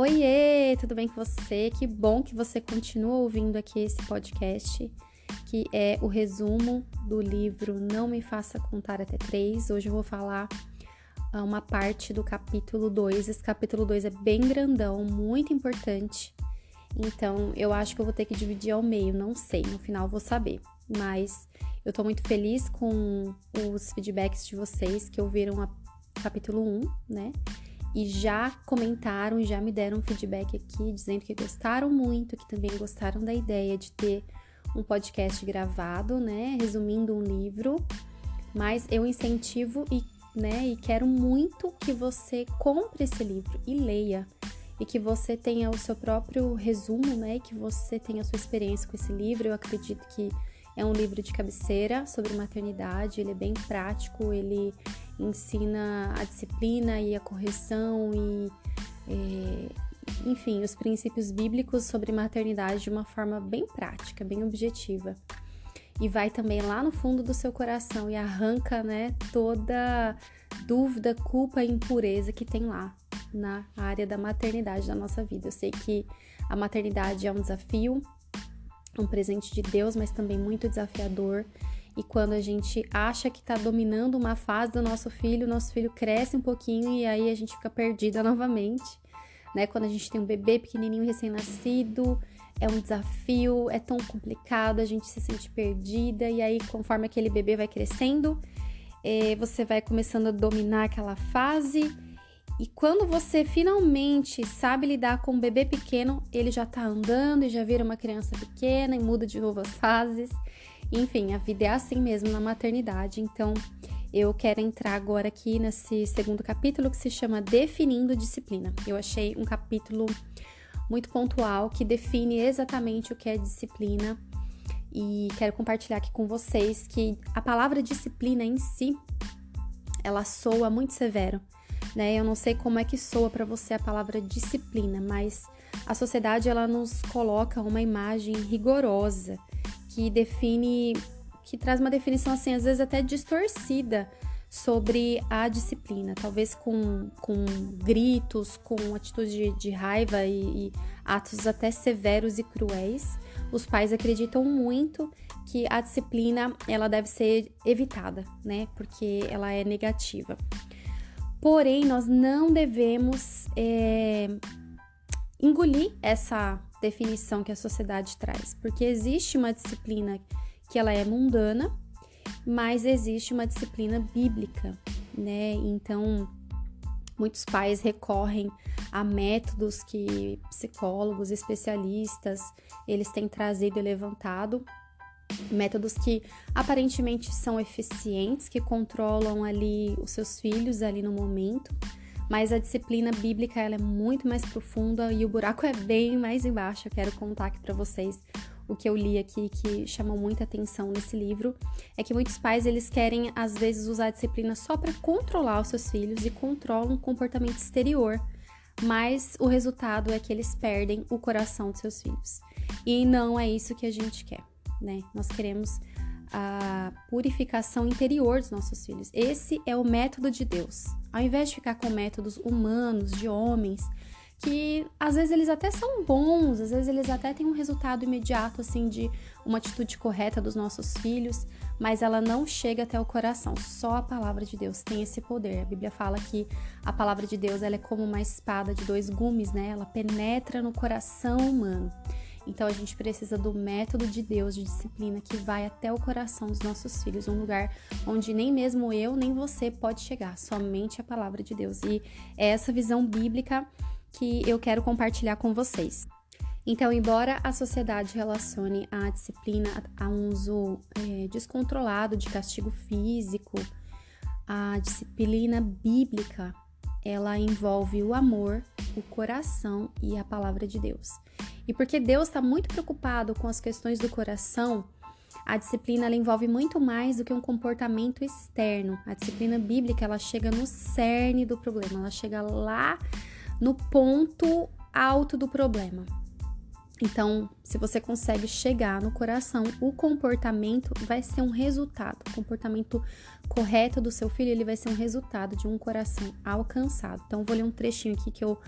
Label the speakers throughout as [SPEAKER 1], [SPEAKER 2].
[SPEAKER 1] Oiê, tudo bem com você? Que bom que você continua ouvindo aqui esse podcast, que é o resumo do livro Não Me Faça Contar Até Três. Hoje eu vou falar ah, uma parte do capítulo 2. Esse capítulo 2 é bem grandão, muito importante. Então eu acho que eu vou ter que dividir ao meio, não sei, no final vou saber. Mas eu tô muito feliz com os feedbacks de vocês que ouviram o capítulo 1, né? E já comentaram, já me deram feedback aqui dizendo que gostaram muito, que também gostaram da ideia de ter um podcast gravado, né, resumindo um livro. Mas eu incentivo e, né, e quero muito que você compre esse livro e leia e que você tenha o seu próprio resumo, né, e que você tenha a sua experiência com esse livro. Eu acredito que é um livro de cabeceira sobre maternidade, ele é bem prático, ele ensina a disciplina e a correção e, é, enfim, os princípios bíblicos sobre maternidade de uma forma bem prática, bem objetiva. E vai também lá no fundo do seu coração e arranca, né, toda dúvida, culpa e impureza que tem lá na área da maternidade da nossa vida. Eu sei que a maternidade é um desafio, um presente de Deus, mas também muito desafiador. E quando a gente acha que está dominando uma fase do nosso filho, nosso filho cresce um pouquinho e aí a gente fica perdida novamente. Né? Quando a gente tem um bebê pequenininho recém-nascido, é um desafio, é tão complicado, a gente se sente perdida e aí conforme aquele bebê vai crescendo, eh, você vai começando a dominar aquela fase e quando você finalmente sabe lidar com um bebê pequeno, ele já tá andando e já vira uma criança pequena e muda de novo as fases. Enfim, a vida é assim mesmo na maternidade. Então, eu quero entrar agora aqui nesse segundo capítulo que se chama Definindo Disciplina. Eu achei um capítulo muito pontual que define exatamente o que é disciplina e quero compartilhar aqui com vocês que a palavra disciplina em si ela soa muito severo né? Eu não sei como é que soa para você a palavra disciplina, mas a sociedade ela nos coloca uma imagem rigorosa que define, que traz uma definição assim às vezes até distorcida sobre a disciplina, talvez com, com gritos, com atitudes de, de raiva e, e atos até severos e cruéis. Os pais acreditam muito que a disciplina ela deve ser evitada, né? Porque ela é negativa. Porém, nós não devemos é, engolir essa definição que a sociedade traz, porque existe uma disciplina que ela é mundana, mas existe uma disciplina bíblica, né? Então, muitos pais recorrem a métodos que psicólogos, especialistas, eles têm trazido e levantado. Métodos que aparentemente são eficientes, que controlam ali os seus filhos ali no momento, mas a disciplina bíblica ela é muito mais profunda e o buraco é bem mais embaixo. Eu quero contar aqui para vocês o que eu li aqui que chamou muita atenção nesse livro é que muitos pais eles querem às vezes usar a disciplina só para controlar os seus filhos e controlam o comportamento exterior, mas o resultado é que eles perdem o coração dos seus filhos. E não é isso que a gente quer né? Nós queremos a purificação interior dos nossos filhos. Esse é o método de Deus. Ao invés de ficar com métodos humanos, de homens, que às vezes eles até são bons, às vezes eles até têm um resultado imediato, assim, de uma atitude correta dos nossos filhos, mas ela não chega até o coração. Só a palavra de Deus tem esse poder. A Bíblia fala que a palavra de Deus ela é como uma espada de dois gumes, né? Ela penetra no coração humano. Então a gente precisa do método de Deus de disciplina que vai até o coração dos nossos filhos, um lugar onde nem mesmo eu nem você pode chegar, somente a palavra de Deus. E é essa visão bíblica que eu quero compartilhar com vocês. Então, embora a sociedade relacione a disciplina a um uso é, descontrolado de castigo físico, a disciplina bíblica ela envolve o amor, o coração e a palavra de Deus. E porque Deus está muito preocupado com as questões do coração, a disciplina envolve muito mais do que um comportamento externo. A disciplina bíblica ela chega no cerne do problema, ela chega lá no ponto alto do problema. Então, se você consegue chegar no coração, o comportamento vai ser um resultado. O comportamento correto do seu filho, ele vai ser um resultado de um coração alcançado. Então, vou ler um trechinho aqui que eu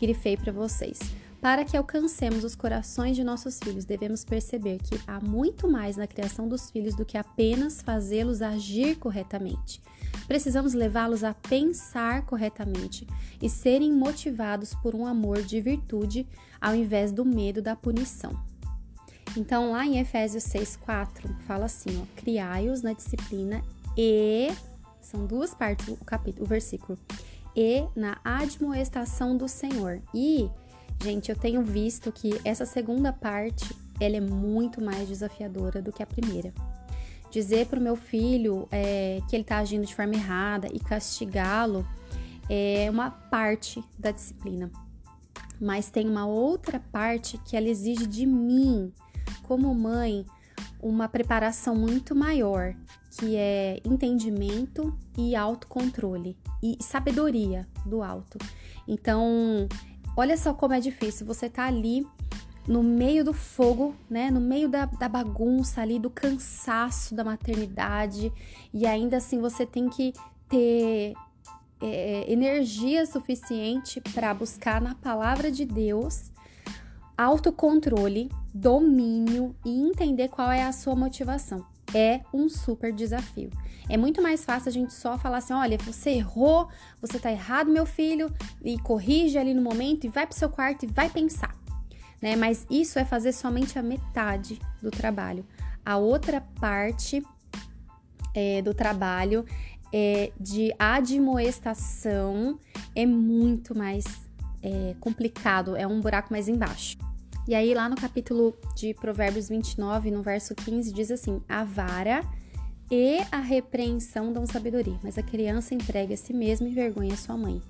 [SPEAKER 1] grifei para vocês. Para que alcancemos os corações de nossos filhos, devemos perceber que há muito mais na criação dos filhos do que apenas fazê-los agir corretamente. Precisamos levá-los a pensar corretamente e serem motivados por um amor de virtude ao invés do medo da punição. Então, lá em Efésios 6,4, fala assim: criai-os na disciplina e. São duas partes o capítulo, o versículo. E na admoestação do Senhor. E, gente, eu tenho visto que essa segunda parte ela é muito mais desafiadora do que a primeira. Dizer para o meu filho é, que ele está agindo de forma errada e castigá-lo é uma parte da disciplina mas tem uma outra parte que ela exige de mim, como mãe, uma preparação muito maior, que é entendimento e autocontrole e sabedoria do alto. Então, olha só como é difícil. Você tá ali no meio do fogo, né? No meio da, da bagunça ali, do cansaço da maternidade, e ainda assim você tem que ter é, energia suficiente para buscar na palavra de Deus autocontrole, domínio e entender qual é a sua motivação. É um super desafio. É muito mais fácil a gente só falar assim: olha, você errou, você tá errado, meu filho, e corrige ali no momento e vai pro seu quarto e vai pensar. Né? Mas isso é fazer somente a metade do trabalho. A outra parte é, do trabalho é, de admoestação é muito mais é, complicado, é um buraco mais embaixo. E aí, lá no capítulo de Provérbios 29, no verso 15, diz assim: A vara e a repreensão dão sabedoria, mas a criança entrega a si mesma e vergonha a sua mãe.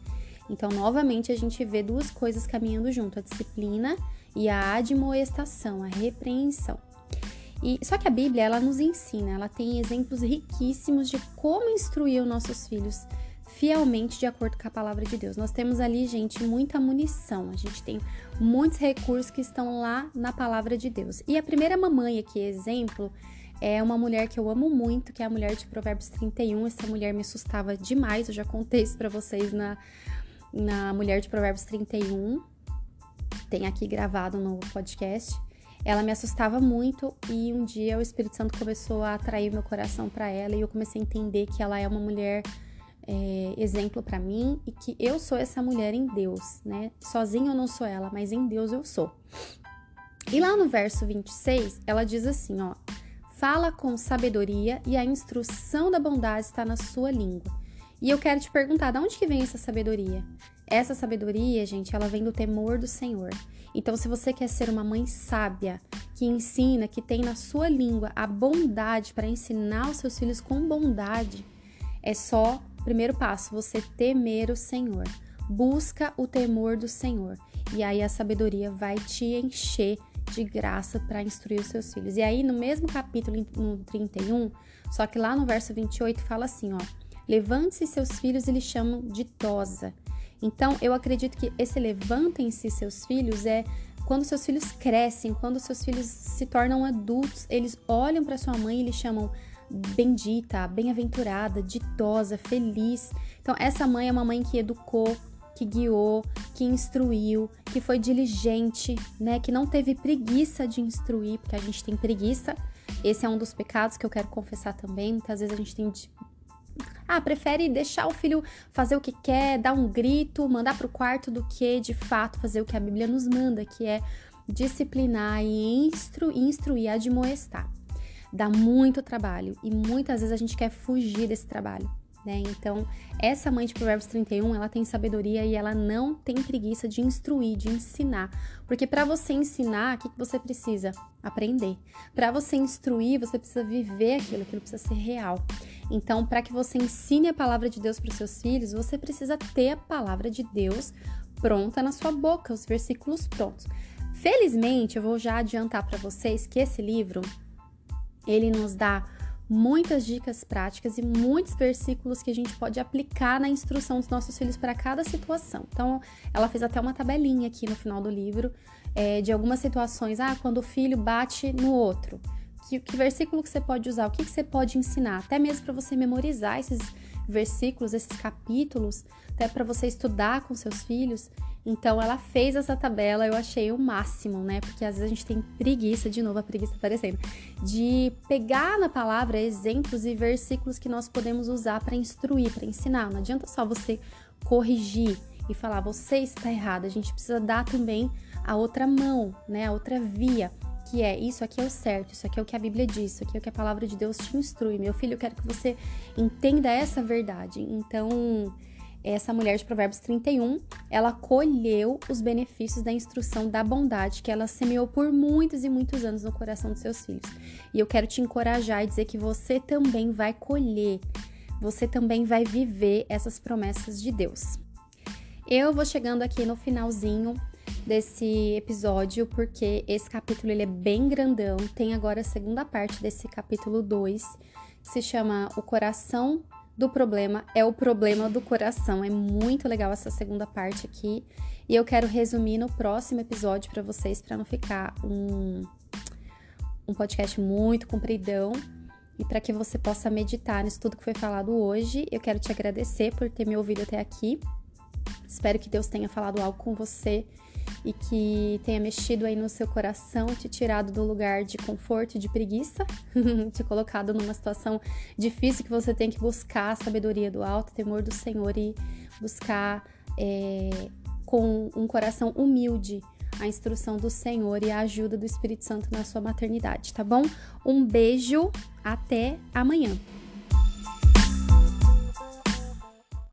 [SPEAKER 1] Então, novamente, a gente vê duas coisas caminhando junto: a disciplina e a admoestação, a repreensão. E só que a Bíblia ela nos ensina, ela tem exemplos riquíssimos de como instruir os nossos filhos fielmente de acordo com a palavra de Deus. Nós temos ali, gente, muita munição. A gente tem muitos recursos que estão lá na palavra de Deus. E a primeira mamãe aqui, exemplo, é uma mulher que eu amo muito, que é a mulher de Provérbios 31. Essa mulher me assustava demais, eu já contei isso para vocês na, na Mulher de Provérbios 31. Tem aqui gravado no podcast ela me assustava muito e um dia o Espírito Santo começou a atrair meu coração para ela e eu comecei a entender que ela é uma mulher é, exemplo para mim e que eu sou essa mulher em Deus, né? Sozinha eu não sou ela, mas em Deus eu sou. E lá no verso 26, ela diz assim, ó: Fala com sabedoria e a instrução da bondade está na sua língua. E eu quero te perguntar, de onde que vem essa sabedoria? Essa sabedoria, gente, ela vem do temor do Senhor. Então, se você quer ser uma mãe sábia, que ensina, que tem na sua língua a bondade para ensinar os seus filhos com bondade, é só, primeiro passo, você temer o Senhor. Busca o temor do Senhor. E aí a sabedoria vai te encher de graça para instruir os seus filhos. E aí, no mesmo capítulo, no 31, só que lá no verso 28 fala assim, ó: Levante-se seus filhos e lhe chamam de tosa então, eu acredito que esse levantem-se seus filhos é quando seus filhos crescem, quando seus filhos se tornam adultos, eles olham para sua mãe e lhe chamam bendita, bem-aventurada, ditosa, feliz. Então, essa mãe é uma mãe que educou, que guiou, que instruiu, que foi diligente, né? Que não teve preguiça de instruir, porque a gente tem preguiça. Esse é um dos pecados que eu quero confessar também. Muitas vezes a gente tem ah, prefere deixar o filho fazer o que quer, dar um grito, mandar para o quarto do que de fato fazer o que a Bíblia nos manda, que é disciplinar e instru instruir, admoestar. Dá muito trabalho e muitas vezes a gente quer fugir desse trabalho né? Então, essa mãe de Provérbios 31, ela tem sabedoria e ela não tem preguiça de instruir, de ensinar. Porque para você ensinar, o que, que você precisa? Aprender. Para você instruir, você precisa viver aquilo, aquilo precisa ser real. Então, para que você ensine a palavra de Deus para os seus filhos, você precisa ter a palavra de Deus pronta na sua boca, os versículos prontos. Felizmente, eu vou já adiantar para vocês que esse livro ele nos dá muitas dicas práticas e muitos versículos que a gente pode aplicar na instrução dos nossos filhos para cada situação. Então, ela fez até uma tabelinha aqui no final do livro é, de algumas situações. Ah, quando o filho bate no outro. Que, que versículo que você pode usar? O que, que você pode ensinar? Até mesmo para você memorizar esses versículos, esses capítulos, até para você estudar com seus filhos. Então ela fez essa tabela, eu achei o máximo, né? Porque às vezes a gente tem preguiça, de novo a preguiça aparecendo, de pegar na palavra exemplos e versículos que nós podemos usar para instruir, para ensinar. Não adianta só você corrigir e falar você está errado. A gente precisa dar também a outra mão, né? A outra via que é isso aqui é o certo, isso aqui é o que a Bíblia diz, isso aqui é o que a palavra de Deus te instrui. Meu filho, eu quero que você entenda essa verdade. Então, essa mulher de Provérbios 31, ela colheu os benefícios da instrução da bondade que ela semeou por muitos e muitos anos no coração dos seus filhos. E eu quero te encorajar e dizer que você também vai colher, você também vai viver essas promessas de Deus. Eu vou chegando aqui no finalzinho desse episódio, porque esse capítulo ele é bem grandão. Tem agora a segunda parte desse capítulo 2, que se chama O Coração do Problema é o Problema do Coração. É muito legal essa segunda parte aqui. E eu quero resumir no próximo episódio para vocês, para não ficar um, um podcast muito compridão. E para que você possa meditar nisso tudo que foi falado hoje, eu quero te agradecer por ter me ouvido até aqui. Espero que Deus tenha falado algo com você e que tenha mexido aí no seu coração, te tirado do lugar de conforto e de preguiça, te colocado numa situação difícil que você tem que buscar a sabedoria do alto, temor do Senhor e buscar é, com um coração humilde a instrução do Senhor e a ajuda do Espírito Santo na sua maternidade, tá bom? Um beijo, até amanhã.